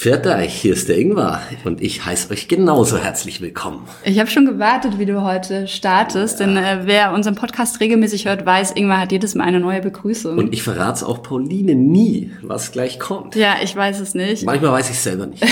Pfiat euch, hier ist der Ingwer und ich heiße euch genauso herzlich willkommen. Ich habe schon gewartet, wie du heute startest, ja. denn äh, wer unseren Podcast regelmäßig hört, weiß, Ingwer hat jedes Mal eine neue Begrüßung. Und ich verrate es auch Pauline nie, was gleich kommt. Ja, ich weiß es nicht. Manchmal weiß ich es selber nicht.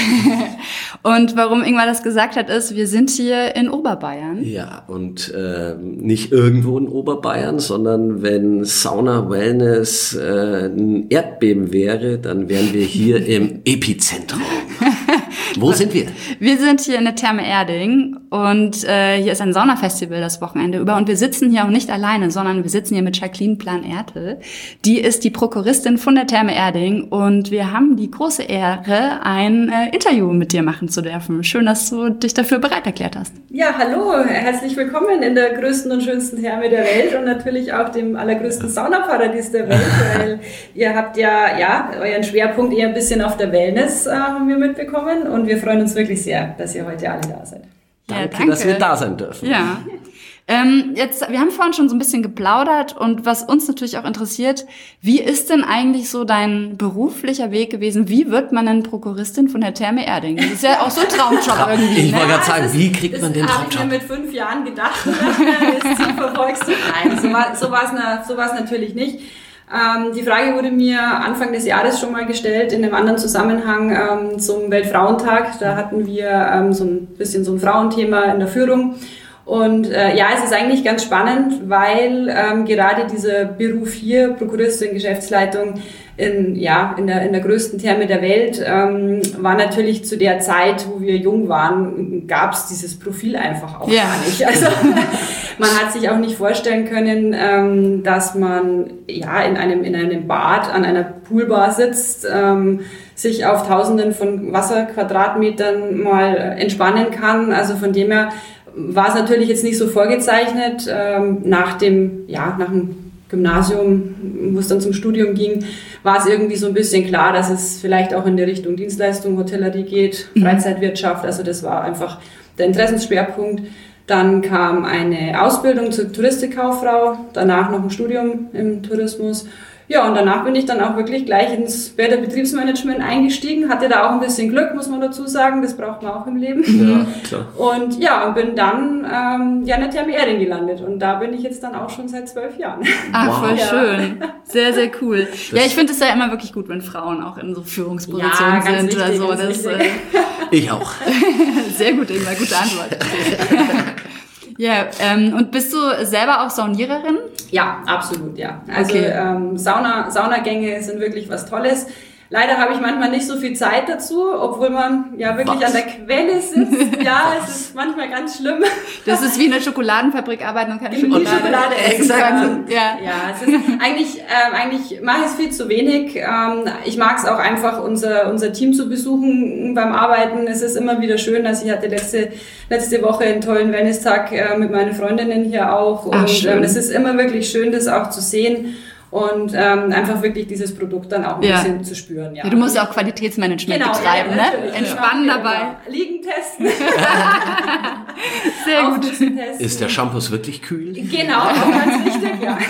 und warum Ingwer das gesagt hat, ist, wir sind hier in Oberbayern. Ja, und äh, nicht irgendwo in Oberbayern, sondern wenn Sauna Wellness äh, ein Erdbeben wäre, dann wären wir hier im Epizentrum. home. Wo sind wir? Wir sind hier in der Therme Erding und äh, hier ist ein Saunafestival das Wochenende über und wir sitzen hier auch nicht alleine, sondern wir sitzen hier mit Jacqueline Plan-Ertel. Die ist die Prokuristin von der Therme Erding und wir haben die große Ehre, ein äh, Interview mit dir machen zu dürfen. Schön, dass du dich dafür bereit erklärt hast. Ja, hallo, herzlich willkommen in der größten und schönsten Therme der Welt und natürlich auch dem allergrößten Saunaparadies der Welt, weil ihr habt ja, ja, euren Schwerpunkt eher ein bisschen auf der Wellness äh, haben wir mitbekommen und wir freuen uns wirklich sehr, dass ihr heute alle da seid. Danke, ja, danke. dass wir da sein dürfen. Ja. Ähm, jetzt, wir haben vorhin schon so ein bisschen geplaudert und was uns natürlich auch interessiert, wie ist denn eigentlich so dein beruflicher Weg gewesen? Wie wird man denn Prokuristin von der Therme Erding? Das ist ja auch so ein Traumjob irgendwie. Ich ne? wollte gerade sagen, wie kriegt man den Traumjob? Das habe ich mir mit fünf Jahren gedacht, das Ziel verfolgst du. Nein, so war war's, so war's natürlich nicht. Ähm, die Frage wurde mir Anfang des Jahres schon mal gestellt in einem anderen Zusammenhang ähm, zum Weltfrauentag. Da hatten wir ähm, so ein bisschen so ein Frauenthema in der Führung. Und äh, ja, es ist eigentlich ganz spannend, weil ähm, gerade dieser Beruf hier, Prokuristin, Geschäftsleitung, in, ja, in, der, in der größten Therme der Welt, ähm, war natürlich zu der Zeit, wo wir jung waren, gab es dieses Profil einfach auch ja. gar nicht. Also man hat sich auch nicht vorstellen können, ähm, dass man ja in einem, in einem Bad an einer Poolbar sitzt, ähm, sich auf tausenden von Wasserquadratmetern mal entspannen kann. Also von dem her war es natürlich jetzt nicht so vorgezeichnet. Ähm, nach dem, ja, nach dem Gymnasium, wo es dann zum Studium ging, war es irgendwie so ein bisschen klar, dass es vielleicht auch in der Richtung Dienstleistung, Hotellerie geht, mhm. Freizeitwirtschaft. Also das war einfach der Interessensschwerpunkt. Dann kam eine Ausbildung zur Touristikkauffrau, danach noch ein Studium im Tourismus ja, und danach bin ich dann auch wirklich gleich ins Bäder Betriebsmanagement eingestiegen. Hatte da auch ein bisschen Glück, muss man dazu sagen. Das braucht man auch im Leben. Ja, klar. Und ja, und bin dann ähm, ja in der Therme Erding gelandet. Und da bin ich jetzt dann auch schon seit zwölf Jahren. Ach, wow. voll ja. schön. Sehr, sehr cool. Das ja, ich finde es ja immer wirklich gut, wenn Frauen auch in so Führungspositionen ja, sind. Wichtig, also, das, äh, ich auch. sehr gut, immer gute Antwort. Ja, ähm, und bist du selber auch Sauniererin? Ja, absolut, ja. Also okay. ähm, Sauna, Saunagänge sind wirklich was Tolles. Leider habe ich manchmal nicht so viel Zeit dazu, obwohl man ja wirklich Was? an der Quelle sitzt. Ja, es ist manchmal ganz schlimm. Das ist wie in der Schokoladenfabrik arbeiten und keine Schokolade, die Schokolade essen können. Ja, ja es ist eigentlich, äh, eigentlich mache ich es viel zu wenig. Ähm, ich mag es auch einfach, unser, unser Team zu besuchen beim Arbeiten. Es ist immer wieder schön, dass ich hatte letzte, letzte Woche einen tollen Wellness-Tag äh, mit meinen Freundinnen hier auch. Ach, und ähm, es ist immer wirklich schön, das auch zu sehen und ähm, einfach wirklich dieses Produkt dann auch ein ja. bisschen zu spüren. Ja. ja. du musst ja auch Qualitätsmanagement genau, betreiben, ja, ne? Entspannen ja, dabei. Genau. Liegen testen. Sehr gut. Ist der Shampoo wirklich kühl? Genau, ganz wichtig, ja.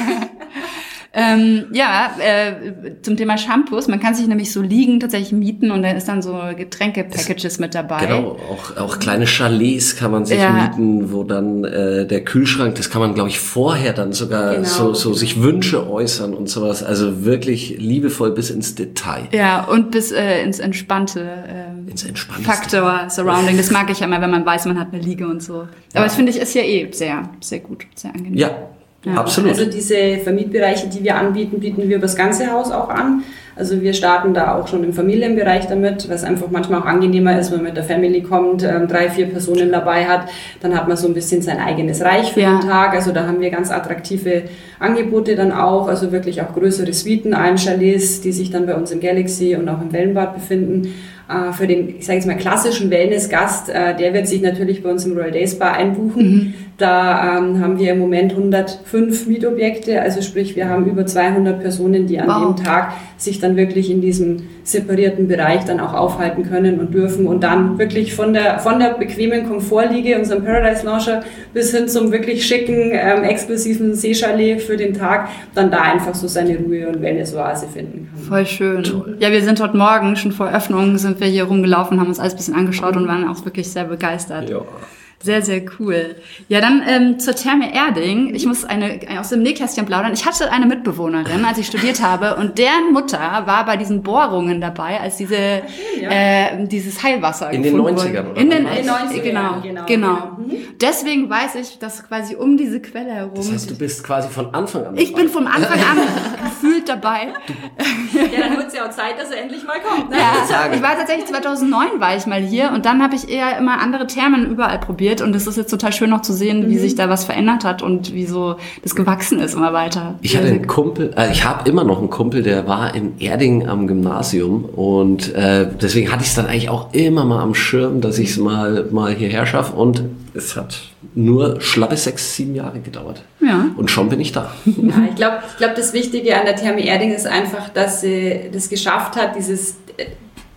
Ähm, ja, äh, zum Thema Shampoos. Man kann sich nämlich so liegen tatsächlich mieten und da ist dann so Getränke-Packages mit dabei. Genau, auch, auch kleine Chalets kann man sich ja. mieten, wo dann äh, der Kühlschrank, das kann man glaube ich vorher dann sogar genau. so, so sich Wünsche äußern und sowas. Also wirklich liebevoll bis ins Detail. Ja, und bis äh, ins entspannte äh, ins entspannte Faktor, Surrounding. Das mag ich ja immer, wenn man weiß, man hat eine Liege und so. Aber ja. das finde ich ist ja eh sehr, sehr gut, sehr angenehm. Ja, ja, Absolut. Also diese Vermietbereiche, die wir anbieten, bieten wir über das ganze Haus auch an. Also wir starten da auch schon im Familienbereich damit, was einfach manchmal auch angenehmer ist, wenn man mit der Family kommt, ähm, drei, vier Personen dabei hat, dann hat man so ein bisschen sein eigenes Reich für ja. den Tag. Also da haben wir ganz attraktive Angebote dann auch, also wirklich auch größere Suiten, Chalets, die sich dann bei uns im Galaxy und auch im Wellenbad befinden. Äh, für den, ich sage jetzt mal, klassischen Wellness-Gast, äh, der wird sich natürlich bei uns im Royal Day Spa einbuchen. Mhm Da ähm, haben wir im Moment 105 Mietobjekte, also sprich, wir haben über 200 Personen, die an Wow. dem Tag sich dann wirklich in diesem separierten Bereich dann auch aufhalten können und dürfen und dann wirklich von der, von der bequemen Komfortliege, unserem Paradise Launcher, bis hin zum wirklich schicken, ähm, exklusiven Seechalet für den Tag, dann da einfach so seine Ruhe und Wellness-Oase finden kann. Voll schön. Ja, wir sind heute Morgen, schon vor Öffnung, sind wir hier rumgelaufen, haben uns alles ein bisschen angeschaut und waren auch wirklich sehr begeistert. Ja. Sehr, sehr cool. Ja, dann ähm, zur Therme Erding. Ich muss eine, aus dem Nähkästchen plaudern. Ich hatte eine Mitbewohnerin, als ich studiert habe, und deren Mutter war bei diesen Bohrungen dabei, als diese, ja. äh, dieses Heilwasser In den gefunden 90ern, wurde. oder In den, äh, 90ern, genau, genau, genau. genau. Mhm. Deswegen weiß ich, dass quasi um diese Quelle herum. Das heißt, du bist quasi von Anfang an ich bin vom Anfang an gefühlt dabei. Ja, dann wird es ja auch Zeit, dass er endlich mal kommt. Ne? Ja, ich war tatsächlich 2009 war ich mal hier und dann habe ich eher immer andere Thermen überall probiert und es ist jetzt total schön noch zu sehen, wie sich da was verändert hat und wie so das gewachsen ist immer weiter. Ich hatte einen Kumpel, äh, ich habe immer noch einen Kumpel, der war in Erding am Gymnasium und äh, deswegen hatte ich es dann eigentlich auch immer mal am Schirm, dass ich es mal, mal hierher schaffe und es hat nur schlappe sechs, sieben Jahre gedauert. Ja. Und schon bin ich da. Ja, ich glaube, ich glaub, das Wichtige an der Therme Erding ist einfach, dass sie das geschafft hat, dieses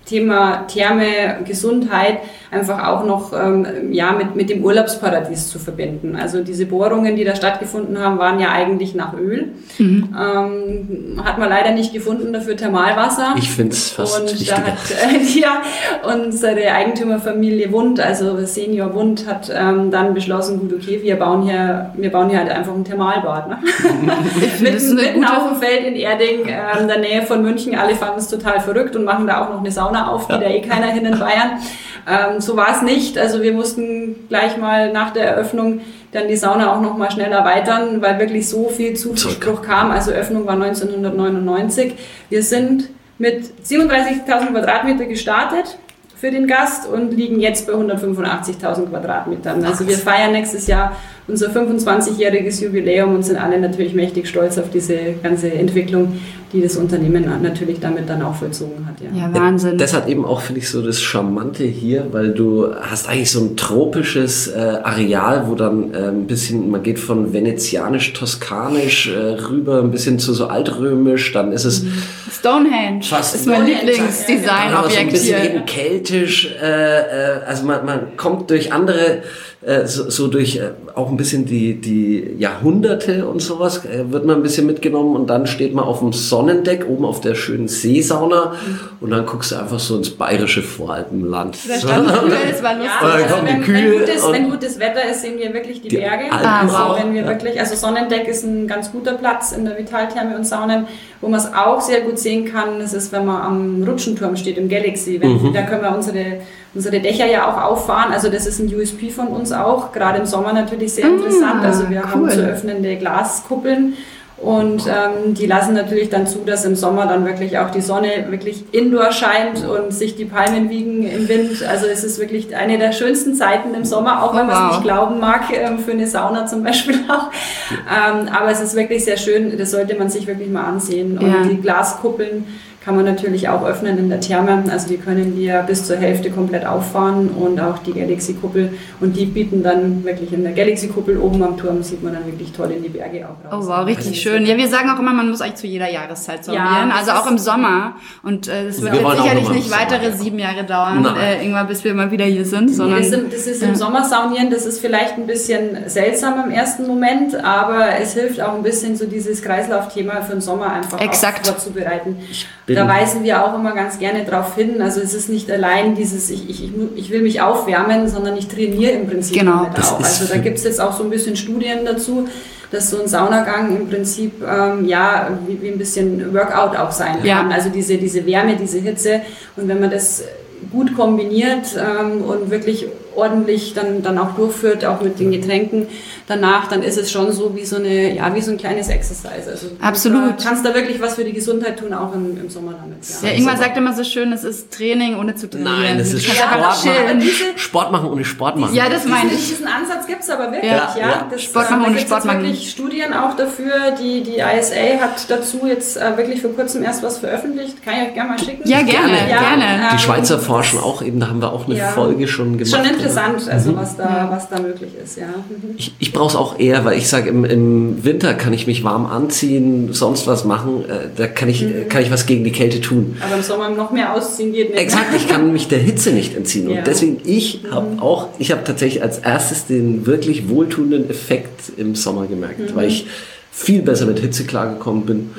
Thema Therme, Gesundheit einfach auch noch ähm, ja, mit, mit dem Urlaubsparadies zu verbinden. Also diese Bohrungen, die da stattgefunden haben, waren ja eigentlich nach Öl. Ähm, hat man leider nicht gefunden, dafür Thermalwasser. Ich finde es fast und wichtiger. da hat äh, ja, unsere Eigentümerfamilie Wund, also Senior Wund, hat ähm, dann beschlossen, gut, okay, wir bauen hier, wir bauen hier halt einfach ein Thermalbad. Ne? mitten, mitten auf dem Feld in Erding, äh, in der Nähe von München. Alle fanden es total verrückt und machen da auch noch eine Sauna auf, geht da eh keiner hin in Bayern. Ähm, so war es nicht. Also wir mussten gleich mal nach der Eröffnung dann die Sauna auch noch mal schnell erweitern, weil wirklich so viel Zuspruch kam. Also Öffnung war 1999. Wir sind mit 37.000 Quadratmeter gestartet für den Gast und liegen jetzt bei 185.000 Quadratmetern. Also wir feiern nächstes Jahr unser 25-jähriges Jubiläum und sind alle natürlich mächtig stolz auf diese ganze Entwicklung, die das Unternehmen natürlich damit dann auch vollzogen hat. Ja. Ja, Wahnsinn. Das hat eben auch, finde ich, so das Charmante hier, weil du hast eigentlich so ein tropisches äh, Areal, wo dann äh, ein bisschen, man geht von venezianisch-toskanisch äh, rüber, ein bisschen zu so altrömisch, dann ist es Stonehenge Fast ist mein Lieblingsdesignobjekt Dann aber so ein bisschen hier. eben keltisch, äh, äh, also man, man kommt durch andere, äh, so, so durch äh, auch ein bisschen die, die Jahrhunderte und sowas, äh, wird man ein bisschen mitgenommen und dann steht man auf dem Sonnendeck, oben auf der schönen Seesauna und dann guckst du einfach so ins bayerische Voralpenland. Da stand früher, es war lustig. Ja, also wenn, wenn, gutes, und- wenn gutes Wetter ist, sehen wir wirklich die, Die Berge. Alpen also wenn wir ja. wirklich, also Sonnendeck ist ein ganz guter Platz in der Vitaltherme und Saunen. Wo man es auch sehr gut sehen kann, das ist, wenn man am Rutschenturm steht im Galaxy. Wenn, Mhm. Da können wir unsere, unsere Dächer ja auch auffahren. Also das ist ein USP von uns auch. Gerade im Sommer natürlich sehr interessant. Also wir haben Ah, cool. zu öffnende Glaskuppeln. Und ähm, die lassen natürlich dann zu, dass im Sommer dann wirklich auch die Sonne wirklich indoor scheint und sich die Palmen wiegen im Wind. Also es ist wirklich eine der schönsten Zeiten im Sommer, auch wenn man es nicht glauben mag, ähm, für eine Sauna zum Beispiel auch. Ähm, aber es ist wirklich sehr schön, das sollte man sich wirklich mal ansehen. Und Ja. die Glaskuppeln kann man natürlich auch öffnen in der Therme. Also die können wir bis zur Hälfte komplett auffahren und auch die Galaxy-Kuppel. Und die bieten dann wirklich in der Galaxy-Kuppel oben am Turm, sieht man dann wirklich toll in die Berge auch raus. Oh wow, richtig schön. Ja, wir sagen auch immer, man muss eigentlich zu jeder Jahreszeit Ja, saunieren, das also auch im Sommer. Und äh, es wird Wir sicherlich nicht Sommer, weitere ja. sieben Jahre dauern, äh, irgendwann bis wir mal wieder hier sind, sondern Das, sind, das ist im Sommer saunieren, das ist vielleicht ein bisschen seltsam im ersten Moment, aber es hilft auch ein bisschen so dieses Kreislaufthema für den Sommer einfach Exakt. vorzubereiten. Da weisen wir auch immer ganz gerne darauf hin. Also es ist nicht allein dieses, ich, ich, ich will mich aufwärmen, sondern ich trainiere im Prinzip Genau. damit auch. Also da gibt es jetzt auch so ein bisschen Studien dazu, dass so ein Saunagang im Prinzip ähm, ja wie, wie ein bisschen Workout auch sein Ja. kann. Also diese, diese Wärme, diese Hitze. Und wenn man das gut kombiniert ähm, und wirklich ordentlich dann, dann auch durchführt, auch mit den Getränken danach, dann ist es schon so wie so eine, ja, wie so ein kleines Exercise. Also Absolut. Du kannst da wirklich was für die Gesundheit tun, auch im, im Sommer damit. ja, Ja. Ingmar sagt immer so schön, es ist Training ohne zu trainieren. Nein, das ist Sport machen. Sport machen ohne Sport machen. Ja, das meine ich. Diesen Ansatz gibt es aber wirklich, Ja, ja. ja. Das, Sport machen da ohne Sport machen. wirklich Studien auch dafür. Die, die ISA hat dazu jetzt äh, wirklich vor kurzem erst was veröffentlicht. Kann ich euch gerne mal schicken. Ja, gerne, Gerne. gerne. Ja, Die ähm, Schweizer forschen auch eben, da haben wir auch eine ja. Folge schon gemacht. Schon. Interessant, also mhm. was, da, was da möglich ist. Ja. Mhm. Ich, ich brauche es auch eher, weil ich sage, im, im Winter kann ich mich warm anziehen, sonst was machen, äh, da kann ich, mhm. kann ich was gegen die Kälte tun. Aber im Sommer noch mehr ausziehen geht nicht. Exakt, ich kann mich der Hitze nicht entziehen. Und ja. deswegen, ich habe mhm. auch, ich habe tatsächlich als erstes den wirklich wohltuenden Effekt im Sommer gemerkt, mhm. weil ich viel besser mit Hitze klargekommen bin.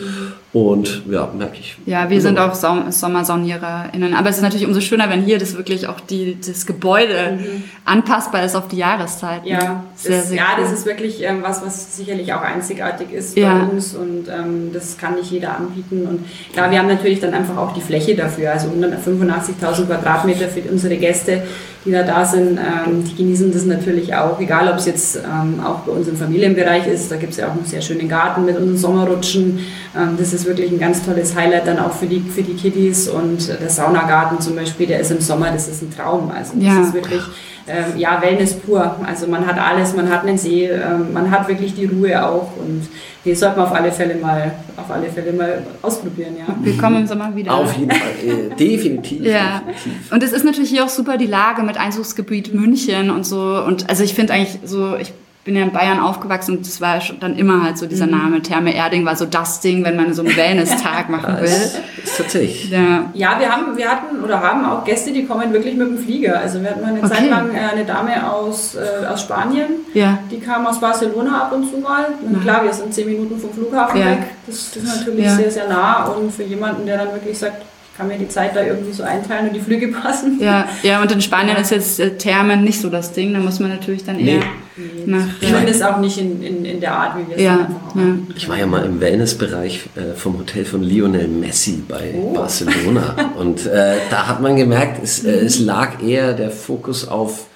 Und ja, merke ich. Ja, wir sind auch Sommersaunierer*innen. Aber es ist natürlich umso schöner, wenn hier das wirklich auch die, das Gebäude mhm. anpassbar ist auf die Jahreszeit. Ja, sehr, das, sehr ja cool. das ist wirklich ähm, was, was sicherlich auch einzigartig ist ja. bei uns und ähm, das kann nicht jeder anbieten. Und klar, wir haben natürlich dann einfach auch die Fläche dafür, also 185.000 Quadratmeter für unsere Gäste, die da da sind. Ähm, die genießen das natürlich auch, egal ob es jetzt ähm, auch bei uns im Familienbereich ist. Da gibt es ja auch einen sehr schönen Garten mit unseren Sommerrutschen. Ähm, das ist wirklich ein ganz tolles Highlight dann auch für die, für die Kiddies und der Saunagarten zum Beispiel, der ist im Sommer, das ist ein Traum. Also das ja. ist wirklich ähm, ja, Wellness pur. Also man hat alles, man hat einen See, ähm, man hat wirklich die Ruhe auch und die sollte man auf alle Fälle mal, auf alle Fälle mal ausprobieren. Ja. Wir kommen im Sommer wieder. Auf jeden Fall, äh, definitiv, ja. definitiv. Und es ist natürlich hier auch super die Lage mit Einzugsgebiet München und so und also ich finde eigentlich so, ich bin ja in Bayern aufgewachsen und das war schon dann immer halt so dieser mhm. Name. Therme Erding war so das Ding, wenn man so einen Wellness-Tag machen will. Das ist tatsächlich. Ja. ja, wir haben, wir hatten oder haben auch Gäste, die kommen wirklich mit dem Flieger. Also wir hatten mal eine okay. Zeit lang äh, eine Dame aus, äh, aus Spanien, ja. die kam aus Barcelona ab und zu mal. Und klar, wir sind zehn Minuten vom Flughafen ja. weg. Das, das ist natürlich ja. sehr, sehr nah und für jemanden, der dann wirklich sagt, kann mir die Zeit da irgendwie so einteilen und die Flüge passen. Ja, ja und in Spanien ist jetzt äh, Thermen nicht so das Ding, da muss man natürlich dann eher nee. nach... Ich meine es auch nicht in, in, in der Art, wie wir es ja, einfach ja. Ich war ja mal im Wellnessbereich äh, vom Hotel von Lionel Messi bei oh. Barcelona und äh, da hat man gemerkt, es, äh, es lag eher der Fokus auf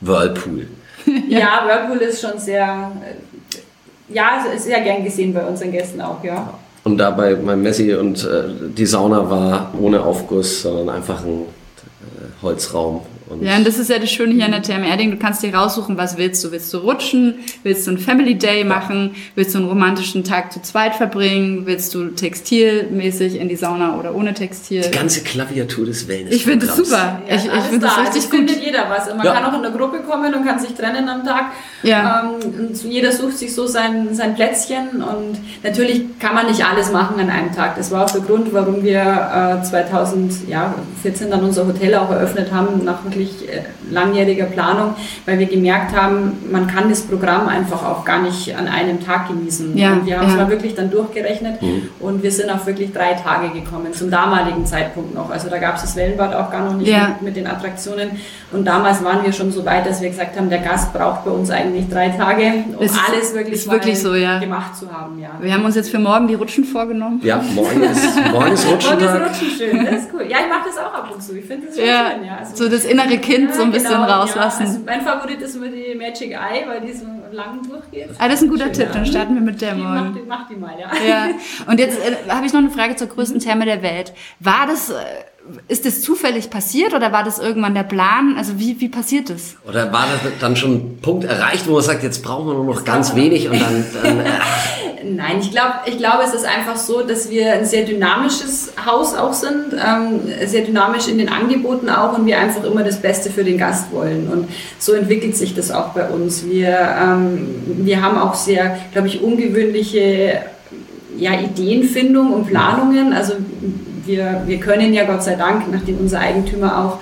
Whirlpool. ja, ja Whirlpool ist schon sehr... Äh, ja, sehr gern gesehen bei unseren Gästen auch, ja. Und dabei mein Messi und äh, die Sauna war ohne Aufguss, sondern einfach ein äh, Holzraum und ja, und das ist ja das Schöne hier an der TM Erding. Du kannst dir raussuchen, was willst du. Willst du rutschen? Willst du einen Family Day machen? Willst du einen romantischen Tag zu zweit verbringen? Willst du textilmäßig in die Sauna oder ohne Textil? Die ganze Klaviatur des Wellness. Ich finde das super. Ja, ich ich finde das richtig gut. findet jeder was. Man ja. kann auch in der Gruppe kommen und kann sich trennen am Tag. Ja. Ähm, jeder sucht sich so sein, sein Plätzchen und natürlich kann man nicht alles machen an einem Tag. Das war auch der Grund, warum wir äh, 2014 dann unser Hotel auch eröffnet haben, nach wirklich äh, langjähriger Planung, weil wir gemerkt haben, man kann das Programm einfach auch gar nicht an einem Tag genießen. Ja, und wir haben ja. es mal wirklich dann durchgerechnet mhm. und wir sind auf wirklich drei Tage gekommen, zum damaligen Zeitpunkt noch. Also da gab es das Wellenbad auch gar noch nicht ja. mit, mit, den Attraktionen. Und damals waren wir schon so weit, dass wir gesagt haben, der Gast braucht bei uns eigentlich drei Tage, um es alles wirklich, ist wirklich so, ja. gemacht zu haben. Ja. Wir haben uns jetzt für morgen die Rutschen vorgenommen. Ja, morgen ist, morgen ist Rutschen. morgen ist Rutschen schön, das ist cool. Ja, ich mache das auch ab und zu. Ich finde das ja, schön. Ja. Also, so das innere innere Kind ja, so ein bisschen genau, rauslassen. Ja. Also mein Favorit ist immer die Magic Eye, weil die so lang durchgeht. Ah, das ist ein guter Schön, Tipp, dann starten wir mit der mal. Mach, mach, die mal, ja. ja. Und jetzt äh, habe ich noch eine Frage zur größten mhm. Therme der Welt. War das... Äh, ist das zufällig passiert oder war das irgendwann der Plan? Also wie, wie passiert das? Oder war das dann schon ein Punkt erreicht, wo man sagt, jetzt brauchen wir nur noch ganz wenig und dann... dann äh, Nein, ich glaube, ich glaube, es ist einfach so, dass wir ein sehr dynamisches Haus auch sind, ähm, sehr dynamisch in den Angeboten auch und wir einfach immer das Beste für den Gast wollen. Und so entwickelt sich das auch bei uns. Wir, ähm, wir haben auch sehr, glaube ich, ungewöhnliche ja, Ideenfindung und Planungen. Also wir, wir können ja Gott sei Dank, nachdem unser Eigentümer auch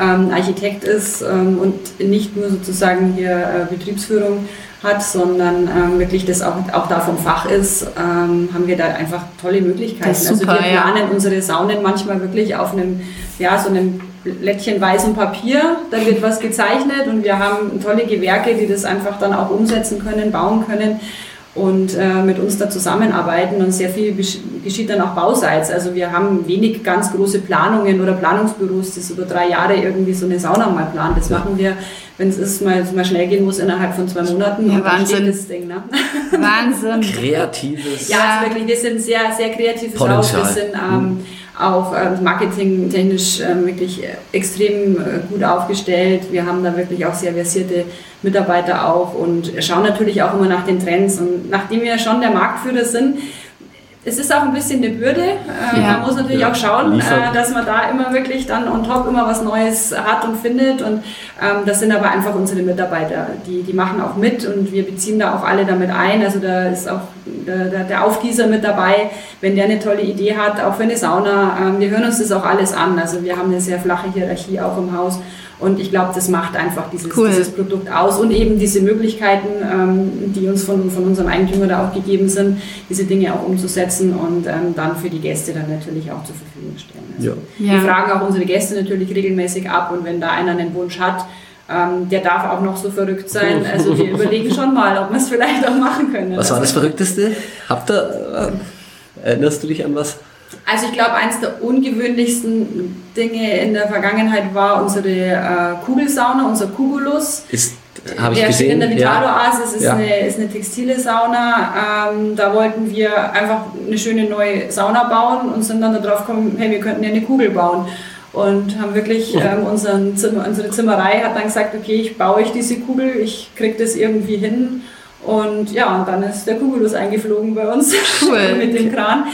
ähm, Architekt ist ähm, und nicht nur sozusagen hier äh, Betriebsführung hat, sondern ähm, wirklich das auch, auch da vom Fach ist, ähm, haben wir da einfach tolle Möglichkeiten. Super, also wir planen ja. unsere Saunen manchmal wirklich auf einem, ja, so einem Blättchen weißem Papier, da wird was gezeichnet und wir haben tolle Gewerke, die das einfach dann auch umsetzen können, bauen können und äh, mit uns da zusammenarbeiten und sehr viel geschieht dann auch bauseits. Also wir haben wenig ganz große Planungen oder Planungsbüros, das über drei Jahre irgendwie so eine Sauna mal planen. Das ja. machen wir, wenn es ist, mal, mal schnell gehen muss, innerhalb von zwei Monaten. Ja, Wahnsinn. Das Ding, ne? Wahnsinn. Kreatives. Ja, also wirklich, wir sind sehr, sehr kreatives Haus. Wir sind ähm, mhm auch äh, marketingtechnisch äh, wirklich extrem äh, gut aufgestellt. Wir haben da wirklich auch sehr versierte Mitarbeiter auch und schauen natürlich auch immer nach den Trends. Und nachdem wir schon der Marktführer sind, es ist auch ein bisschen eine Bürde. Äh, ja. Man muss natürlich ja. auch schauen, äh, dass man da immer wirklich dann on top immer was Neues hat und findet. Und ähm, das sind aber einfach unsere Mitarbeiter, die, die machen auch mit und wir beziehen da auch alle damit ein. Also da ist auch der, der, der Aufgießer mit dabei, wenn der eine tolle Idee hat, auch für eine Sauna. Ähm, wir hören uns das auch alles an. Also wir haben eine sehr flache Hierarchie auch im Haus. Und ich glaube, das macht einfach dieses, cool. dieses Produkt aus und eben diese Möglichkeiten, ähm, die uns von, von unserem Eigentümer da auch gegeben sind, diese Dinge auch umzusetzen und ähm, dann für die Gäste dann natürlich auch zur Verfügung stellen. Also ja. Wir fragen auch unsere Gäste natürlich regelmäßig ab und wenn da einer einen Wunsch hat, ähm, der darf auch noch so verrückt sein. Also wir überlegen schon mal, ob wir es vielleicht auch machen können. Was war das Verrückteste? Habt ihr, äh, erinnerst du dich an was? Also ich glaube, eines der ungewöhnlichsten Dinge in der Vergangenheit war unsere äh, Kugelsauna, unser Kugulus. Ist habe ich gesehen. In der Vitalo Oasis ist, ja. eine, ist eine textile Sauna. Ähm, da wollten wir einfach eine schöne neue Sauna bauen und sind dann darauf gekommen, hey, wir könnten ja eine Kugel bauen. Und haben wirklich ähm, unseren Zimmer, unsere Zimmerei hat dann gesagt, okay, ich baue euch diese Kugel, ich kriege das irgendwie hin. Und ja, und dann ist der Kugulus eingeflogen bei uns cool. mit dem Kran.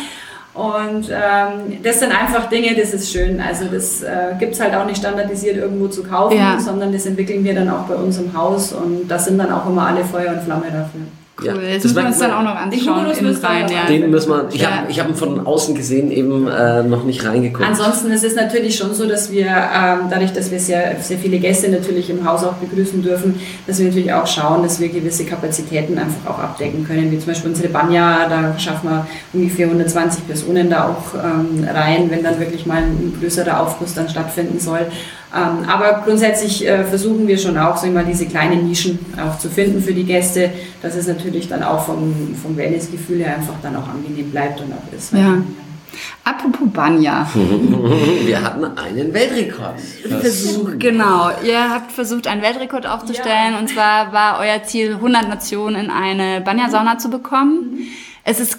Und ähm, das sind einfach Dinge, das ist schön. Also das äh, gibt es halt auch nicht standardisiert irgendwo zu kaufen, ja. sondern das entwickeln wir dann auch bei uns im Haus und da sind dann auch immer alle Feuer und Flamme dafür. Cool, ja, das müssen wir uns dann auch noch anschauen. Rein, ja. den müssen wir, ich ja. habe hab ihn von außen gesehen eben äh, noch nicht reingeguckt. Ansonsten ist es natürlich schon so, dass wir, ähm, dadurch, dass wir sehr, sehr viele Gäste natürlich im Haus auch begrüßen dürfen, dass wir natürlich auch schauen, dass wir gewisse Kapazitäten einfach auch abdecken können. Wie zum Beispiel unsere Banja, da schaffen wir ungefähr 120 Personen da auch ähm, rein, wenn dann wirklich mal ein größerer Aufguss dann stattfinden soll. Ähm, aber grundsätzlich äh, versuchen wir schon auch, so immer diese kleinen Nischen auch zu finden für die Gäste, dass es natürlich dann auch vom, vom Wellnessgefühl her einfach dann auch angenehm bleibt und auch ist. Ja. Apropos Banja. Wir hatten einen Weltrekord. Versuch, genau. Ihr habt versucht, einen Weltrekord aufzustellen. Ja. Und zwar war euer Ziel, 100 Nationen in eine Banja-Sauna zu bekommen. Mhm. Es ist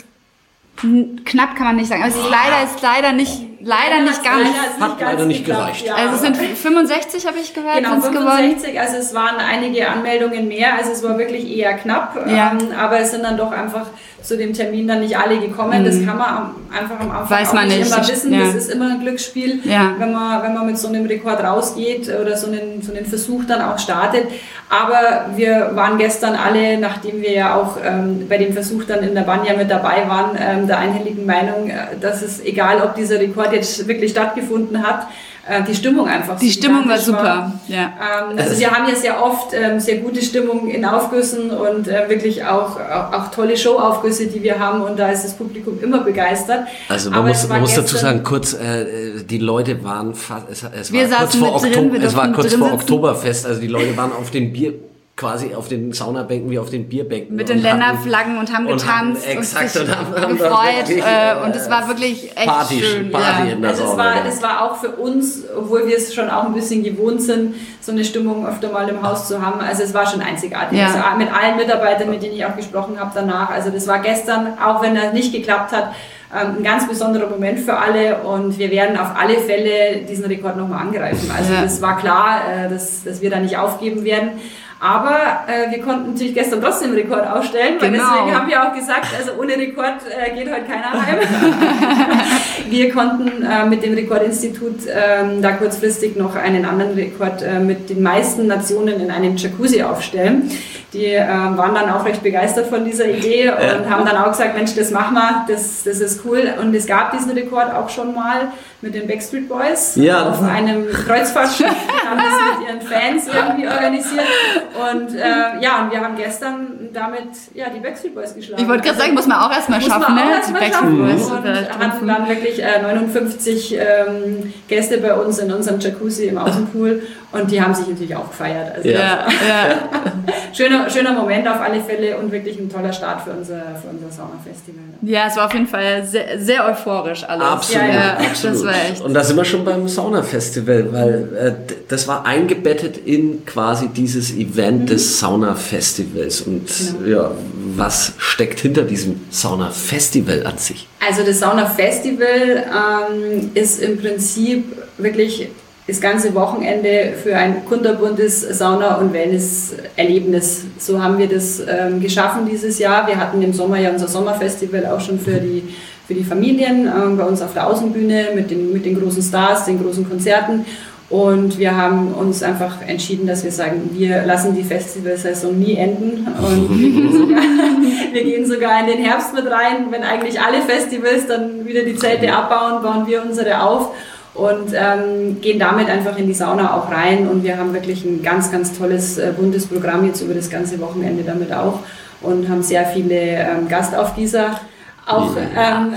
knapp, kann man nicht sagen. Aber es ist leider, ist leider nicht leider nicht ganz. Hat leider nicht gereicht. Ja. Also es sind 65, habe ich gehört. Genau, 65. Gewonnen. Also es waren einige Anmeldungen mehr. Also es war wirklich eher knapp. Ja. Ähm, aber es sind dann doch einfach zu dem Termin dann nicht alle gekommen. Mhm. Das kann man einfach am Anfang Weiß man nicht, nicht immer wissen. Ja. Das ist immer ein Glücksspiel, ja. wenn, man, wenn man mit so einem Rekord rausgeht oder so einen, so einen Versuch dann auch startet. Aber wir waren gestern alle, nachdem wir ja auch ähm, bei dem Versuch dann in der Banja mit dabei waren, ähm, der einhelligen Meinung, äh, dass es egal, ob dieser Rekord jetzt wirklich stattgefunden hat, äh, die Stimmung einfach Die Stimmung war super, war. ja. Ähm, also wir haben ja sehr oft ähm, sehr gute Stimmung in Aufgüssen und äh, wirklich auch, auch, auch, tolle Showaufgüsse, die wir haben und da ist das Publikum immer begeistert. Also man, muss, man muss dazu sagen, kurz, äh, die Leute waren fast, es, es war kurz vor, Oktober, es war kurz vor Oktoberfest, also die Leute waren auf den Bier quasi auf den Saunabänken wie auf den Bierbänken. Mit den Länderflaggen und haben getanzt und, exakt, und, und haben, gefreut. Wirklich, äh, und es war wirklich echt Party, schön. Party ja. in der also es war, es war auch für uns, obwohl wir es schon auch ein bisschen gewohnt sind, so eine Stimmung öfter mal im Haus zu haben. Also es war schon einzigartig. Ja. Also mit allen Mitarbeitern, mit denen ich auch gesprochen habe danach. Also das war gestern, auch wenn er nicht geklappt hat, ähm, ein ganz besonderer Moment für alle und wir werden auf alle Fälle diesen Rekord nochmal angreifen. Also ja. das war klar, äh, dass, dass wir da nicht aufgeben werden. Aber äh, wir konnten natürlich gestern trotzdem einen Rekord aufstellen, weil genau. deswegen haben wir auch gesagt, also ohne Rekord äh, geht heute keiner heim. wir konnten äh, mit dem Rekordinstitut äh, da kurzfristig noch einen anderen Rekord äh, mit den meisten Nationen in einem Jacuzzi aufstellen. Die äh, waren dann auch recht begeistert von dieser Idee und haben dann auch gesagt, Mensch, das machen wir, das, das ist cool. Und es gab diesen Rekord auch schon mal mit den Backstreet Boys ja. auf einem Kreuzfahrtschiff. Die haben das mit ihren Fans irgendwie organisiert. Und äh, ja, und wir haben gestern damit ja, die Backstreet Boys geschlagen. Ich wollte gerade sagen, muss man auch erstmal schaffen, ne? Erst die Backstreet Boys. Und hatten dann wirklich äh, 59 ähm, Gäste bei uns in unserem Jacuzzi im Außenpool und die haben sich natürlich auch gefeiert. Also ja, ja. schöner, schöner Moment auf alle Fälle und wirklich ein toller Start für unser, für unser Sauna-Festival. Ja, es war auf jeden Fall sehr, sehr euphorisch alles. Absolut, ja, ja. absolut. Und da sind wir schon beim Sauna-Festival, weil äh, das war eingebettet in quasi dieses Event mhm. des Sauna-Festivals. Und genau. ja, was steckt hinter diesem Sauna-Festival an sich? Also das Sauna-Festival ähm, ist im Prinzip wirklich das ganze Wochenende für ein kunterbuntes Sauna- und Wellness-Erlebnis. So haben wir das ähm, geschaffen dieses Jahr. Wir hatten im Sommer ja unser Sommerfestival auch schon für die für die Familien äh, bei uns auf der Außenbühne mit den, mit den großen Stars, den großen Konzerten. Und wir haben uns einfach entschieden, dass wir sagen, wir lassen die Festivalsaison nie enden. Und wir gehen, sogar, wir gehen sogar in den Herbst mit rein. Wenn eigentlich alle Festivals dann wieder die Zelte abbauen, bauen wir unsere auf und ähm, gehen damit einfach in die Sauna auch rein. Und wir haben wirklich ein ganz, ganz tolles äh, buntes Programm jetzt über das ganze Wochenende damit auch und haben sehr viele ähm, Gastaufgießer. Auch ähm,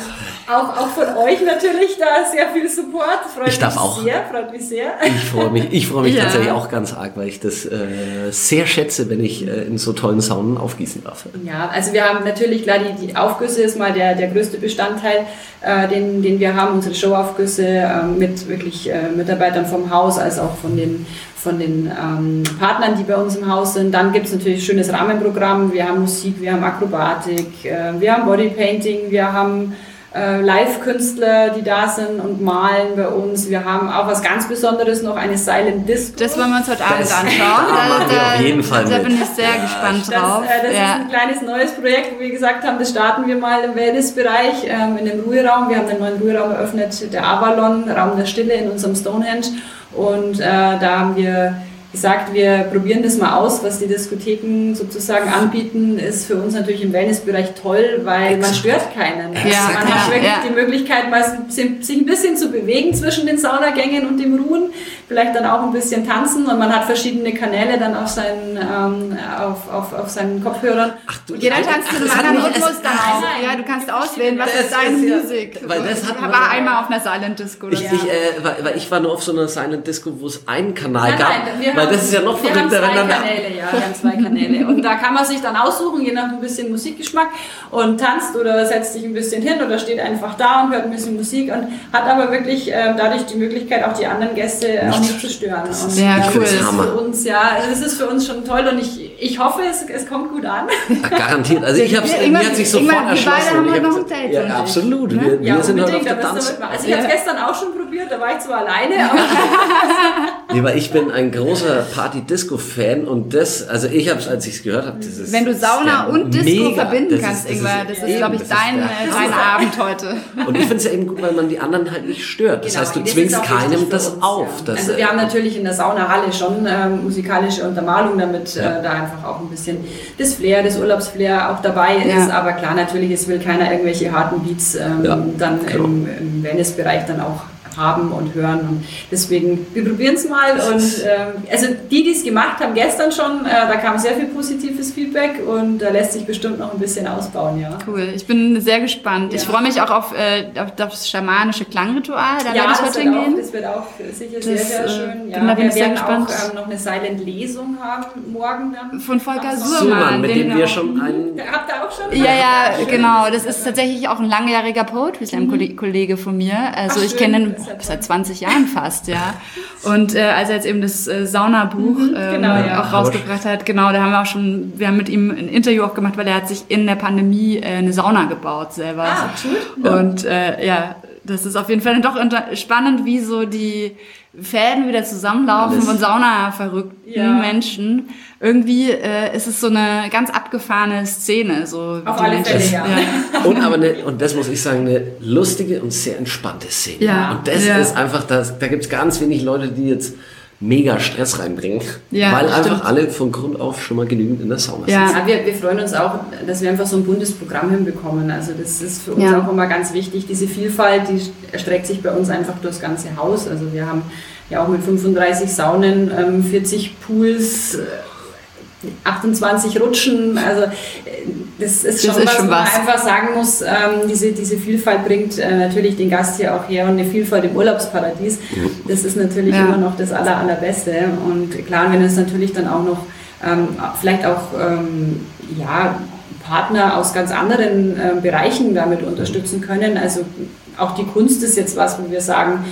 auch, auch von euch natürlich da sehr viel Support. Freut ich darf mich auch. sehr, freut mich sehr. Ich freue mich, ich freue mich ja. tatsächlich auch ganz arg, weil ich das äh, sehr schätze, wenn ich äh, in so tollen Saunen aufgießen darf. Ja, also wir haben natürlich klar, die, die Aufgüsse ist mal der, der größte Bestandteil, äh, den, den wir haben, unsere Showaufgüsse äh, mit wirklich äh, Mitarbeitern vom Haus, als auch von den von den ähm, Partnern, die bei uns im Haus sind. Dann gibt es natürlich schönes Rahmenprogramm. Wir haben Musik, wir haben Akrobatik, äh, wir haben Bodypainting, wir haben äh, Live-Künstler, die da sind und malen bei uns. Wir haben auch was ganz Besonderes noch, eine Silent Disco. Das wollen wir uns heute Abend Das- anschauen. da wir auf jeden Fall Da mit. bin ich sehr gespannt Das, drauf. äh, das ja. ist ein kleines neues Projekt, wo wir gesagt haben, das starten wir mal im Wellnessbereich, ähm, in dem Ruheraum. Wir haben einen neuen Ruheraum eröffnet, der Avalon, Raum der Stille in unserem Stonehenge. Und äh, da haben wir gesagt, wir probieren das mal aus, was die Diskotheken sozusagen anbieten, ist für uns natürlich im Wellnessbereich toll, weil man stört keinen. Ja, man ja, hat wirklich ja. die Möglichkeit, mal sich ein bisschen zu bewegen zwischen den Saunagängen und dem Ruhen, vielleicht dann auch ein bisschen tanzen und man hat verschiedene Kanäle dann auf seinen, ähm, auf, auf, auf seinen Kopfhörern. Ach, du, Jeder tanzt zu einem anderen Rhythmus dann auch. Ja, du kannst auswählen, was Das ist deine ist ja- Musik. weil das hat ich man- war einmal auf einer Silent Disco. Ich, ich, äh, weil, weil ich war nur auf so einer Silent Disco, wo es einen Kanal Nein, gab. nein, weil haben- das ist ja noch wir haben verrückter, wenn zwei dann da- Kanäle, ja, wir haben zwei Kanäle. Und da kann man sich dann aussuchen, je nach ein bisschen Musikgeschmack und tanzt oder setzt sich ein bisschen hin oder steht einfach da und hört ein bisschen Musik und hat aber wirklich äh, dadurch die Möglichkeit, auch die anderen Gäste äh, auch nicht zu stören. Und Ja, das cool. ist Hammer. für uns, ja, das ist für uns schon toll und ich, ich hoffe, es, es kommt gut an. Ja, Garantiert. Also ich hab's, Wir- mir hat sich sofort irgendwann- wir beide erschlossen. haben heute noch ein Date, Ja, absolut. ne? Wir, wir Ja, sind heute auf der Tanz. Also ich habe es gestern auch schon probiert, da war ich zwar alleine, aber Weil ich bin ein großer Party-Disco-Fan und das, also ich habe es, als ich es gehört habe, dieses Wenn du Sauna ja, und Disco mega. verbinden kannst, ist- Ingwer, das ist, eben, glaube ich, das ist dein, äh, dein Abend heute. Und ich finde es ja eben gut, weil man die anderen halt nicht stört. Das Genau, heißt, du das ist zwingst keinem das uns, auf. ja. Das, also wir haben natürlich in der Saunahalle schon ähm, musikalische Untermalung, damit äh, da einfach auch ein bisschen das Flair, das Urlaubsflair auch dabei Ja. ist. Aber klar, natürlich, es will keiner irgendwelche harten Beats ähm, Ja, dann klar. im, im Wellnessbereich dann auch haben und hören. Und deswegen, wir probieren es mal. Und ähm, also die, die es gemacht haben gestern schon, äh, da kam sehr viel positives Feedback und da lässt sich bestimmt noch ein bisschen ausbauen, ja. Cool, ich bin sehr gespannt. Ich Ja. freue mich auch auf, äh, auf das schamanische Klangritual. Da ja, werde ich das heute wird, auch, hingehen. das wird auch sicher sehr, Das, sehr äh, schön. Ja, bin- da bin wir ich sehr werden gespannt. auch ähm, noch eine Silent-Lesung haben morgen dann. Von Volker. Suhrmann, mit dem den- wir schon einen Habt ihr auch schon? Ja, ja, Schön. genau. Das ist tatsächlich auch ein langjähriger Poetry Slam Kollege von mir. Also Ach, ich kenne ihn ja seit 20 Jahren fast, ja. Und äh, als er jetzt eben das äh, Saunabuch ähm, genau, ja. auch rausgebracht hat, genau, da haben wir auch schon, wir haben mit ihm ein Interview auch gemacht, weil er hat sich in der Pandemie äh, eine Sauna gebaut selber. Ah, cool. Und äh, ja, das ist auf jeden Fall doch spannend, wie so die Fäden wieder zusammenlaufen Alles. von Sauna-verrückten Ja. Menschen. Irgendwie äh, ist es so eine ganz abgefahrene Szene. So Auf alle Menschen- Fälle, ja. Und aber eine, und das muss ich sagen, eine lustige und sehr entspannte Szene. Ja, und das ja. ist einfach, das, da gibt es ganz wenig Leute, die jetzt mega Stress reinbringen, Ja, weil stimmt. einfach alle von Grund auf schon mal genügend in der Sauna Ja. sitzen. Ja, wir, wir freuen uns auch, dass wir einfach so ein buntes Programm hinbekommen. Also das ist für uns Ja. auch immer ganz wichtig. Diese Vielfalt, die erstreckt sich bei uns einfach durchs ganze Haus. Also wir haben ja auch mit 35 Saunen, ähm, 40 Pools, äh, 28 Rutschen. Also äh, das ist Das schon ist was, schon wo man was. einfach sagen muss, ähm, diese, diese Vielfalt bringt äh, natürlich den Gast hier auch her und eine Vielfalt im Urlaubsparadies. Das ist natürlich Ja. immer noch das Aller, Allerbeste. Und klar, wenn es natürlich dann auch noch ähm, vielleicht auch ähm, ja, Partner aus ganz anderen äh, Bereichen damit unterstützen können. Also auch die Kunst ist jetzt was, wo wir sagen,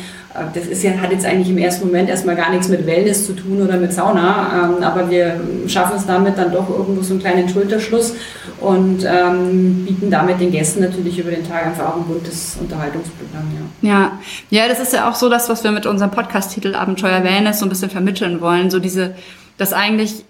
das ist ja, hat jetzt eigentlich im ersten Moment erstmal gar nichts mit Wellness zu tun oder mit Sauna, ähm, aber wir schaffen es damit dann doch irgendwo so einen kleinen Schulterschluss und ähm, bieten damit den Gästen natürlich über den Tag einfach auch ein buntes Unterhaltungsprogramm. Ja. Ja, ja, das ist ja auch so das, was wir mit unserem Podcast-Titel Abenteuer Wellness so ein bisschen vermitteln wollen. So diese, dass eigentlich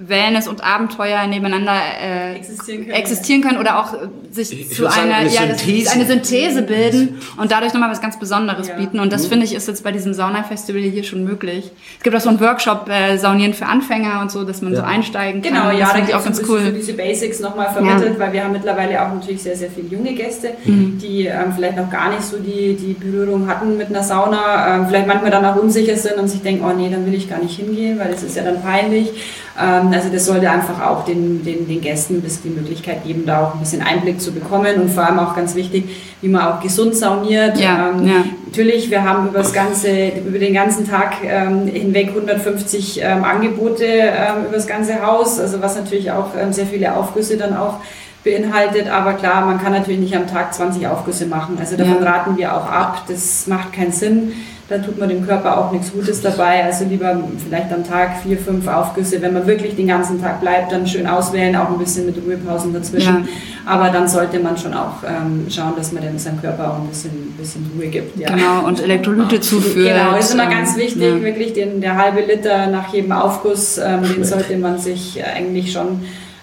Wellness und Abenteuer nebeneinander äh, existieren, können, existieren können oder auch äh, sich ich zu einer, eine, ja, Synthese. eine Synthese bilden und dadurch nochmal was ganz Besonderes ja. bieten. Und das mhm. finde ich ist jetzt bei diesem Sauna-Festival hier schon möglich. Es gibt auch so einen Workshop äh, Saunieren für Anfänger und so, dass man ja. so einsteigen kann. Genau, ja, da ich auch ganz cool. So diese Basics nochmal vermittelt, ja. weil wir haben mittlerweile auch natürlich sehr, sehr viele junge Gäste, mhm. die ähm, vielleicht noch gar nicht so die, die Berührung hatten mit einer Sauna, ähm, vielleicht manchmal dann auch unsicher sind und sich denken, oh nee, dann will ich gar nicht hingehen, weil das ist ja dann peinlich. Ähm, also das sollte einfach auch den, den, den Gästen bis die Möglichkeit geben, da auch ein bisschen Einblick zu bekommen und vor allem auch ganz wichtig, wie man auch gesund sauniert. Ja, ähm, ja. Natürlich, wir haben über, das ganze, über den ganzen Tag ähm, hinweg 150 ähm, Angebote ähm, über das ganze Haus, also was natürlich auch ähm, sehr viele Aufgüsse dann auch beinhaltet. Aber klar, man kann natürlich nicht am Tag 20 Aufgüsse machen. Also davon ja. raten wir auch ab. Das macht keinen Sinn da tut man dem Körper auch nichts Gutes dabei. Also lieber vielleicht am Tag vier, fünf Aufgüsse. Wenn man wirklich den ganzen Tag bleibt, dann schön auswählen, auch ein bisschen mit Ruhepausen dazwischen. Ja. Aber dann sollte man schon auch ähm, schauen, dass man dem seinem Körper auch ein bisschen, bisschen Ruhe gibt. Ja. Genau, und Elektrolyte zuführt. Genau, ist immer ganz wichtig, ja. wirklich den, der halbe Liter nach jedem Aufguss, ähm, den sollte man sich eigentlich schon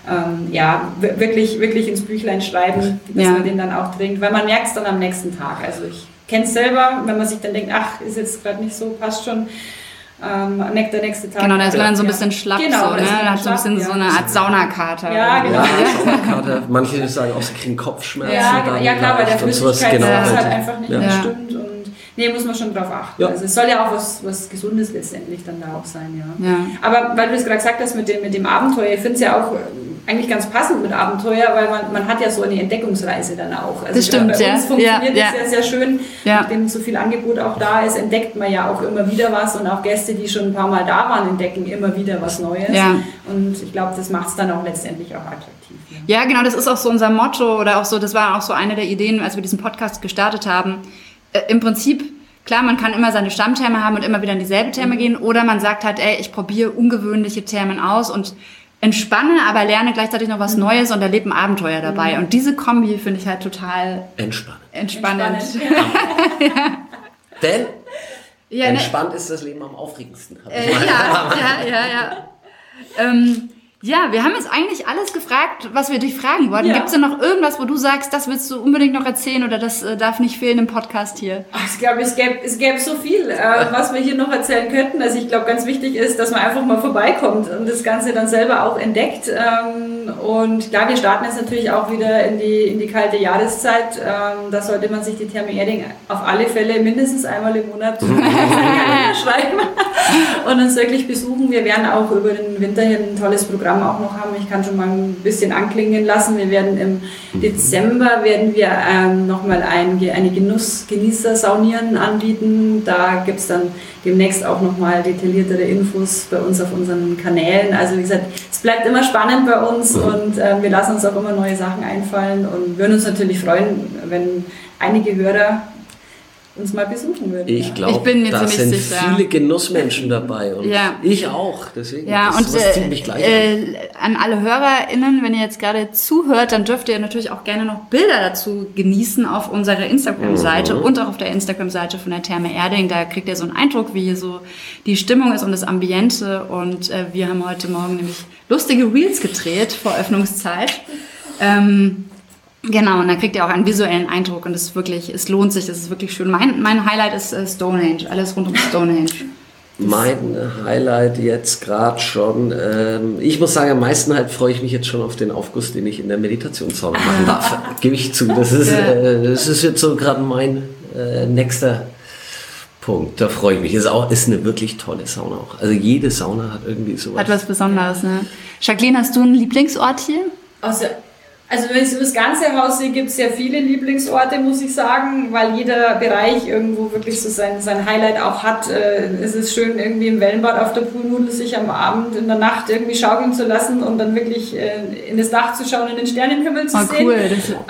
ähm, ja, wirklich, wirklich ins Büchlein schreiben, dass ja. man den dann auch trinkt, weil man merkt es dann am nächsten Tag. Also ich kenne es selber, wenn man sich dann denkt, ach, ist jetzt gerade nicht so, passt schon. Ähm, der nächste Tag. Genau, da ist man dann so ein bisschen schlapp, genau, so, ne? Da hat so ein bisschen ja. so eine Art Saunakater. Ja, genau. Ja, Saunakater. Manche sagen auch, sie kriegen Kopfschmerzen. Ja, ja klar, weil der Flüssigkeit genau, halt, halt einfach nicht ja. mehr stimmt. Und nee, muss man schon drauf achten. Ja. Also es soll ja auch was, was Gesundes letztendlich dann da auch sein, ja. ja. Aber weil du es gerade gesagt hast mit dem, mit dem Abenteuer, ich finde es ja auch eigentlich ganz passend mit Abenteuer, weil man, man hat ja so eine Entdeckungsreise dann auch. Also das stimmt, bei uns funktioniert ja, das ja sehr schön. Ja. Nachdem so viel Angebot auch da ist, entdeckt man ja auch immer wieder was und auch Gäste, die schon ein paar Mal da waren, entdecken immer wieder was Neues. Ja. Und ich glaube, das macht es dann auch letztendlich auch attraktiv. Ja. ja, genau, das ist auch so unser Motto oder auch so, das war auch so eine der Ideen, als wir diesen Podcast gestartet haben. Äh, Im Prinzip Klar, man kann immer seine Stammtherme haben und immer wieder in dieselbe Therme mhm. gehen oder man sagt halt, ey, ich probiere ungewöhnliche Thermen aus und entspanne, aber lerne gleichzeitig noch was mhm. Neues und erlebe ein Abenteuer dabei. Mhm. Und diese Kombi finde ich halt total entspannend. Entspannend. entspannend. ja. Denn ja, ne entspannt ne? ist das Leben am aufregendsten. Äh, ja, ja, ja, ja. Ähm, ja, wir haben jetzt eigentlich alles gefragt, was wir dich fragen wollten. Ja. Gibt es denn noch irgendwas, wo du sagst, das willst du unbedingt noch erzählen oder das äh, darf nicht fehlen im Podcast hier? Ach, ich glaube, es gäbe, es gäbe so viel, äh, was wir hier noch erzählen könnten. Also ich glaube, ganz wichtig ist, dass man einfach mal vorbeikommt und das Ganze dann selber auch entdeckt. Ähm, und klar, wir starten jetzt natürlich auch wieder in die, in die kalte Jahreszeit. Ähm, da sollte man sich die Therme Erding auf alle Fälle mindestens einmal im Monat schreiben und uns wirklich besuchen. Wir werden auch über den Winter hier ein tolles Programm Programm auch noch haben. Ich kann schon mal ein bisschen anklingen lassen. Wir werden im Dezember werden wir ähm, nochmal ein, eine Genuss, Genießer-Saunieren anbieten. Da gibt es dann demnächst auch nochmal detailliertere Infos bei uns auf unseren Kanälen. Also wie gesagt, es bleibt immer spannend bei uns und äh, wir lassen uns auch immer neue Sachen einfallen und würden uns natürlich freuen, wenn einige Hörer uns mal besuchen würden. Ich glaube, da sind sicher. viele Genussmenschen dabei und ja. ich auch. Deswegen ja, ist und, äh, ziemlich gleich. Äh, an alle HörerInnen, wenn ihr jetzt gerade zuhört, dann dürft ihr natürlich auch gerne noch Bilder dazu genießen auf unserer Instagram-Seite mhm. und auch auf der Instagram-Seite von der Therme Erding. Da kriegt ihr so einen Eindruck, wie hier so die Stimmung ist und das Ambiente. Und äh, wir haben heute Morgen nämlich lustige Reels gedreht vor Öffnungszeit. Ähm, Genau, und da kriegt ihr auch einen visuellen Eindruck und es ist wirklich, es lohnt sich, das ist wirklich schön. Mein, mein Highlight ist äh, Stonehenge, alles rund um Stonehenge. Mein Highlight jetzt gerade schon, ähm, ich muss sagen, am meisten halt freue ich mich jetzt schon auf den Aufguss, den ich in der Meditationssauna machen darf. Gebe ich zu. Das ist, äh, das ist jetzt so gerade mein äh, nächster Punkt. Da freue ich mich. Ist auch ist eine wirklich tolle Sauna auch. Also jede Sauna hat irgendwie sowas. Hat was Besonderes, ne? Jacqueline, hast du einen Lieblingsort hier? Also also wenn ich so das ganze Haus sehe, gibt es sehr viele Lieblingsorte, muss ich sagen, weil jeder Bereich irgendwo wirklich so sein, sein Highlight auch hat. Äh, es ist schön, irgendwie im Wellenbad auf der Poolnudel sich am Abend in der Nacht irgendwie schaukeln zu lassen und dann wirklich äh, in das Dach zu schauen und den Sternenhimmel zu oh, sehen. Cool.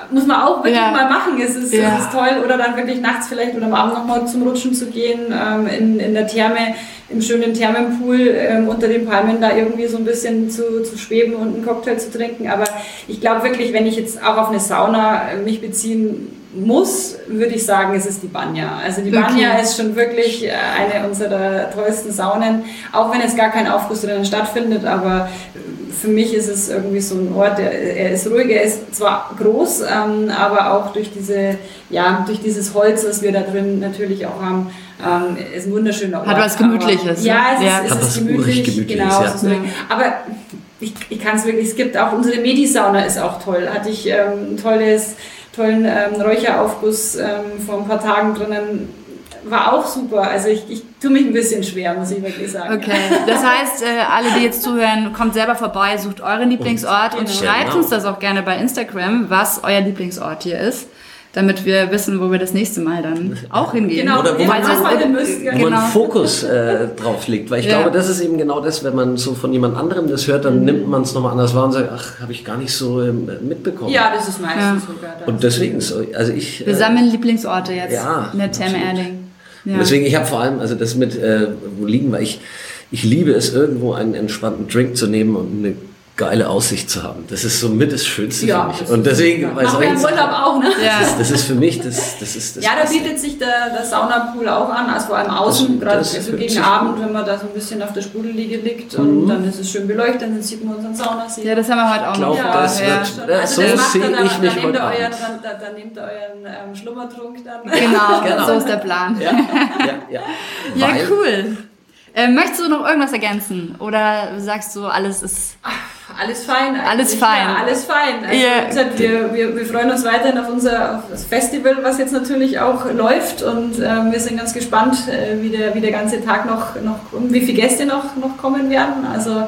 muss man auch wirklich ja. mal machen. Es ist, ja. es ist toll. Oder dann wirklich nachts vielleicht oder am Abend nochmal zum Rutschen zu gehen ähm, in, in der Therme im schönen Thermenpool ähm, unter den Palmen da irgendwie so ein bisschen zu, zu schweben und einen Cocktail zu trinken. Aber ich glaube wirklich, wenn ich jetzt auch auf eine Sauna äh, mich beziehen muss, würde ich sagen, es ist die Banya. Also die Banya okay. ist schon wirklich äh, eine unserer tollsten Saunen, auch wenn jetzt gar kein Aufguss drinnen stattfindet, aber für mich ist es irgendwie so ein Ort, der, er ist ruhig, er ist zwar groß, ähm, aber auch durch diese, ja, durch dieses Holz, was wir da drin natürlich auch haben, ähm, ist ein wunderschöner Ort. Hat was Gemütliches. Aber, ja, es ja. ist, es ist gemütlich, gemütlich, genau. Ja. So aber ich, ich kann es wirklich, es gibt auch, unsere Medisauna ist auch toll. Hatte ich ähm, tolles, tollen ähm, Räucheraufguss ähm, vor ein paar Tagen drinnen war auch super. Also ich, ich tue mich ein bisschen schwer, muss ich wirklich sagen. Okay, das heißt, äh, alle, die jetzt zuhören, kommt selber vorbei, sucht euren Lieblingsort und, und schreibt genau. uns das auch gerne bei Instagram, was euer Lieblingsort hier ist damit wir wissen, wo wir das nächste Mal dann auch hingehen. Genau, oder wo man, man, müsst, ja. wo genau. man Fokus äh, drauf legt. Weil ich ja. glaube, das ist eben genau das, wenn man so von jemand anderem das hört, dann mhm. nimmt man es nochmal anders wahr und sagt, ach, habe ich gar nicht so ähm, mitbekommen. Ja, das ist meistens ja. sogar. Und deswegen, so, also ich... Wir äh, sammeln Lieblingsorte jetzt ja, in der Therme Erding. Ja. Deswegen, ich habe vor allem, also das mit, äh, wo liegen wir, ich, ich liebe es, irgendwo einen entspannten Drink zu nehmen und eine geile Aussicht zu haben. Das ist so mit das Schönste ja, für mich. Und deswegen, ja. weil Urlaub auch, ne? Ja. Das, ist, das ist für mich das, das ist das. Ja, da bietet sich der, der Saunapool auch an, also vor allem außen, gerade so gegen Abend, wenn man da so ein bisschen auf der Spudelliege liegt mhm. und dann ist es schön beleuchtet, dann sieht man unseren Saunasee. Ja, das haben wir heute auch noch. Ja, das wird, ja. Also so sehe ich mich heute euren, dann, dann, dann nehmt ihr euren ähm, Schlummertrunk dann. Genau, genau, so ist der Plan. Ja, ja, ja. ja cool. Äh, möchtest du noch irgendwas ergänzen? Oder sagst du, alles ist. Ach, alles fein. Alles fein. Ja, alles fein. Also, yeah. gesagt, wir, wir, wir freuen uns weiterhin auf unser auf das Festival, was jetzt natürlich auch läuft. Und äh, wir sind ganz gespannt, äh, wie, der, wie der ganze Tag noch, noch wie viele Gäste noch, noch kommen werden. Also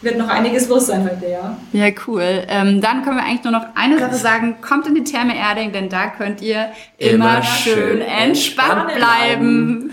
wird noch einiges los sein heute, ja. Ja, cool. Ähm, dann können wir eigentlich nur noch eine Sache sagen. Kommt in die Therme Erding, denn da könnt ihr immer, immer schön entspannt bleiben.